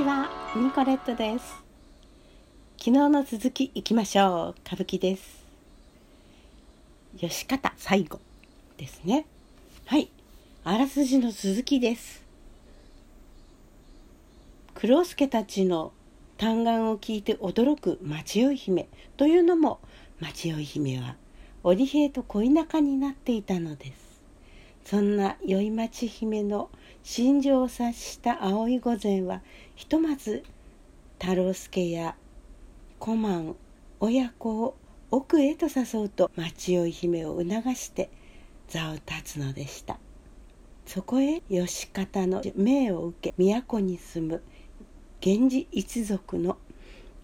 ちは、ニコレットです。昨日の続きいきましょう。歌舞伎です。吉方最後ですね。はい、あらすじの続きです。黒助たちの嘆願を聞いて驚く町酔姫というのも町酔姫は織平と恋仲になっていたのです。そんな宵町姫の心情を察した葵御前はひとまず太郎助や小満親子を奥へと誘うと町酔姫を促して座を立つのでしたそこへ義方の命を受け都に住む源氏一族の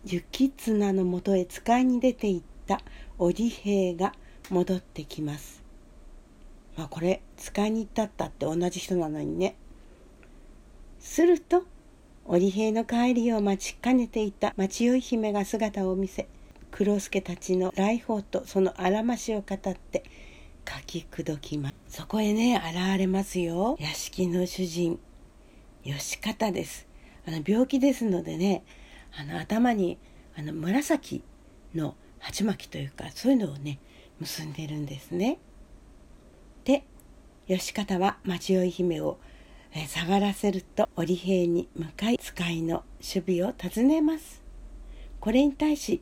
行綱のもとへ使いに出ていった織兵が戻ってきます。まあこれ使いに行ったったって同じ人なのにね。すると織兵の帰りを待ちかねていた町酔姫が姿を見せ黒助たちの来訪とそのあらましを語って書き口きます。そこへね現れますよ。屋敷の主人義方です。あの病気ですのでねあの頭にあの紫の鉢巻きというかそういうのをね結んでるんですね。で義方は町酔姫を下がらせると織兵に向かい使いの守備を尋ねます。これに対し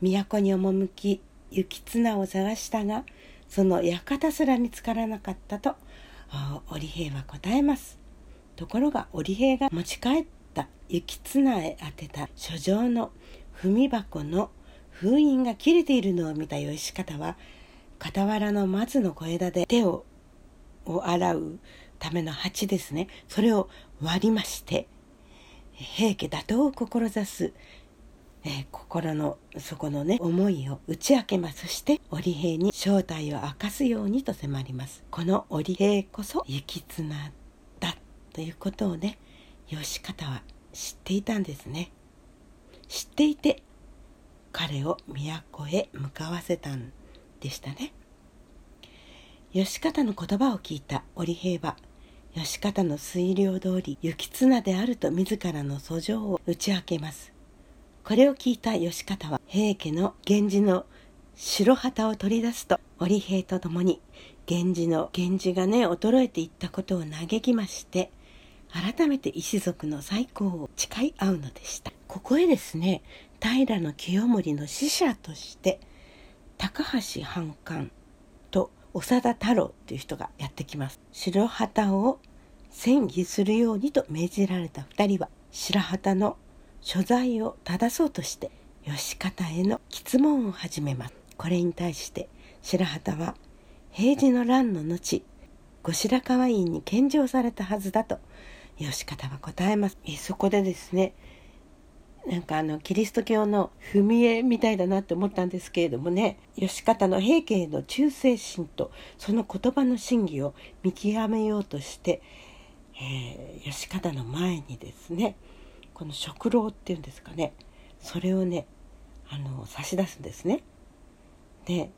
都に赴き行綱を探したがその館すら見つからなかったと織兵は答えます。ところが織兵が持ち帰った行綱へ宛てた書状の文箱の封印が切れているのを見た義方は傍らの松の小枝で手をを洗うための鉢ですね。それを割りまして平家打倒を志す、えー、心の底のね思いを打ち明けます。そして織兵に正体を明かすようにと迫ります。この織兵こそ行綱だということをね義方は知っていたんですね。知っていて彼を都へ向かわせたんでしたね。義方の言葉を聞いた織兵は義方の推量通り行綱であると自らの訴状を打ち明けます。これを聞いた義方は平家の源氏の白旗を取り出すと織兵と共に源氏の源氏がね衰えていったことを嘆きまして改めて一族の再興を誓い合うのでした。ここへですね平清盛の使者として高橋半官長田太郎という人がやってきます。白旗を戦議するようにと命じられた2人は白旗の所在を正そうとして義方への質問を始めます。これに対して白旗は平治の乱の後後白河院に献上されたはずだと義方は答えます。そこでですねなんかあのキリスト教の踏み絵みたいだなって思ったんですけれどもね義方の平家への忠誠心とその言葉の真偽を見極めようとして、えー、義方の前にですねこの食蝋っていうんですかねそれをねあの差し出すんですね。で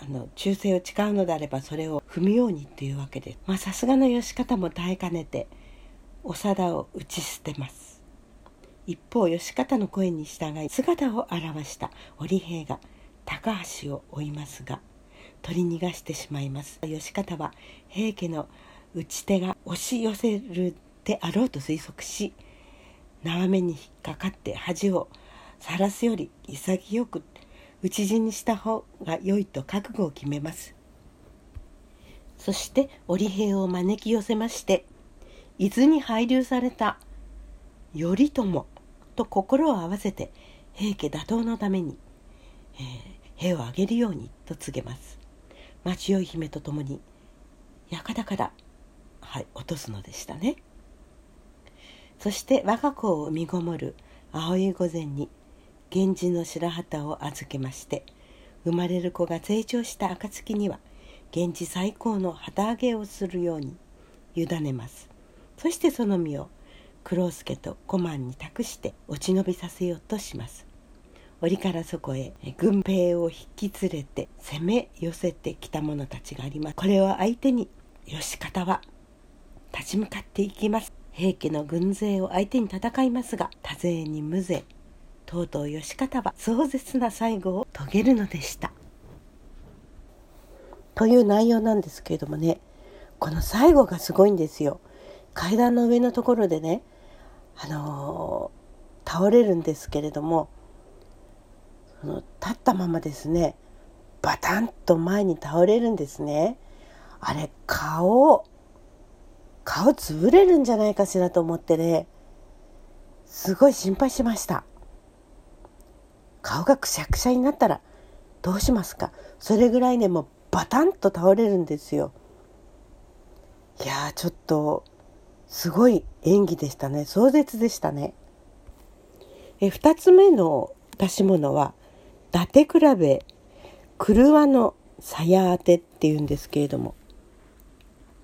あの忠誠を誓うのであればそれを踏むようにっていうわけでまさすがの義方も耐えかねて長田を打ち捨てます。一方義方の声に従い姿を現した織兵が高橋を追いますが取り逃がしてしまいます。義方は平家の打ち手が押し寄せるであろうと推測し縄目に引っかかって恥を晒すより潔く討ち死にした方が良いと覚悟を決めます。そして織兵を招き寄せまして伊豆に配流された頼朝と心を合わせて平家打倒のために、えー、兵を挙げるようにと告げます。町酔姫と共に館から、はい、落とすのでしたね。そして我が子を身ごもる葵御前に源氏の白旗を預けまして生まれる子が成長した暁には源氏最高の旗揚げをするように委ねます。そしてその身を黒助と小満に託して落ち延びさせようとします折からそこへ軍兵を引き連れて攻め寄せてきた者たちがありますこれを相手に義方は立ち向かっていきます平家の軍勢を相手に戦いますが多勢に無勢とうとう義方は壮絶な最後を遂げるのでした。という内容なんですけれどもねこの最後がすごいんですよ。階段の上のところでね、あの、倒れるんですけれどもその立ったままですねバタンと前に倒れるんですね。あれ顔顔潰れるんじゃないかしらと思ってねすごい心配しました。顔がくしゃくしゃになったらどうしますか？それぐらいねもうバタンと倒れるんですよ。いやちょっとすごい演技でしたね。壮絶でしたね。え2つ目の出し物は伊達比べ車の鞘当てっていうんですけれども。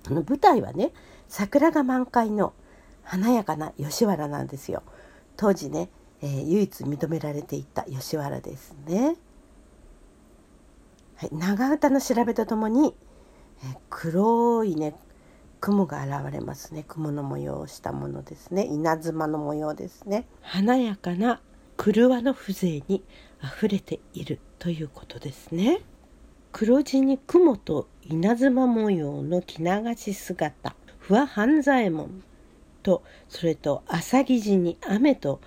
この舞台はね桜が満開の華やかな吉原なんですよ。当時ね、えー、唯一認められていた吉原ですね、はい、長唄の調べとともに、えー、黒いね雲が現れますね。雲の模様をしたものですね。稲妻の模様ですね。華やかな車の風情にあれているということですね。黒地に雲と稲妻模様の着流し姿。不破半左衛門とそれと朝木地に雨と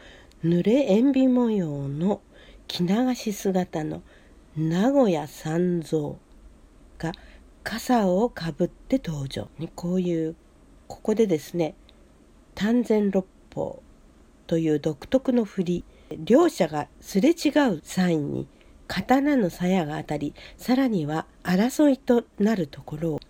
濡れ塩ビ模様の着流し姿の名古屋三蔵が傘をかぶって登場こういうここでですね丹前六法という独特の振り両者がすれ違うサインに刀の鞘が当たりさらには争いとなるところを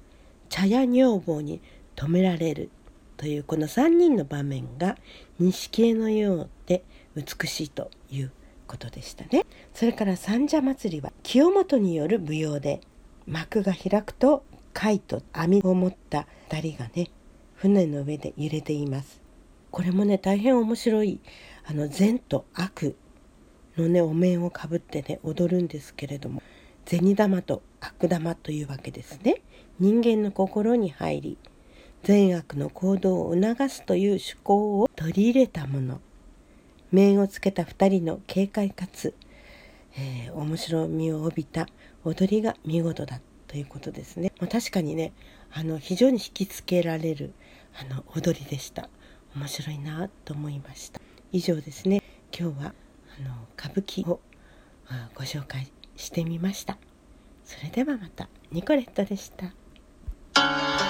茶屋女房に止められるというこの3人の場面が錦絵のようで美しいということでしたね。それから三社祭は清本による舞踊で幕が開くと貝と網を持った2人がね船の上で揺れています。これもね大変面白いあの善と悪のねお面をかぶってね踊るんですけれども銭玉と悪玉というわけですね。人間の心に入り善悪の行動を促すという趣向を取り入れたもの面をつけた2人の軽快かつ、えー、面白みを帯びた踊りが見事だということですね。まあ、確かにねあの非常に引きつけられるあの踊りでした。面白いなと思いました。以上ですね今日はあの歌舞伎をご紹介してみました。それではまたニコレットでした。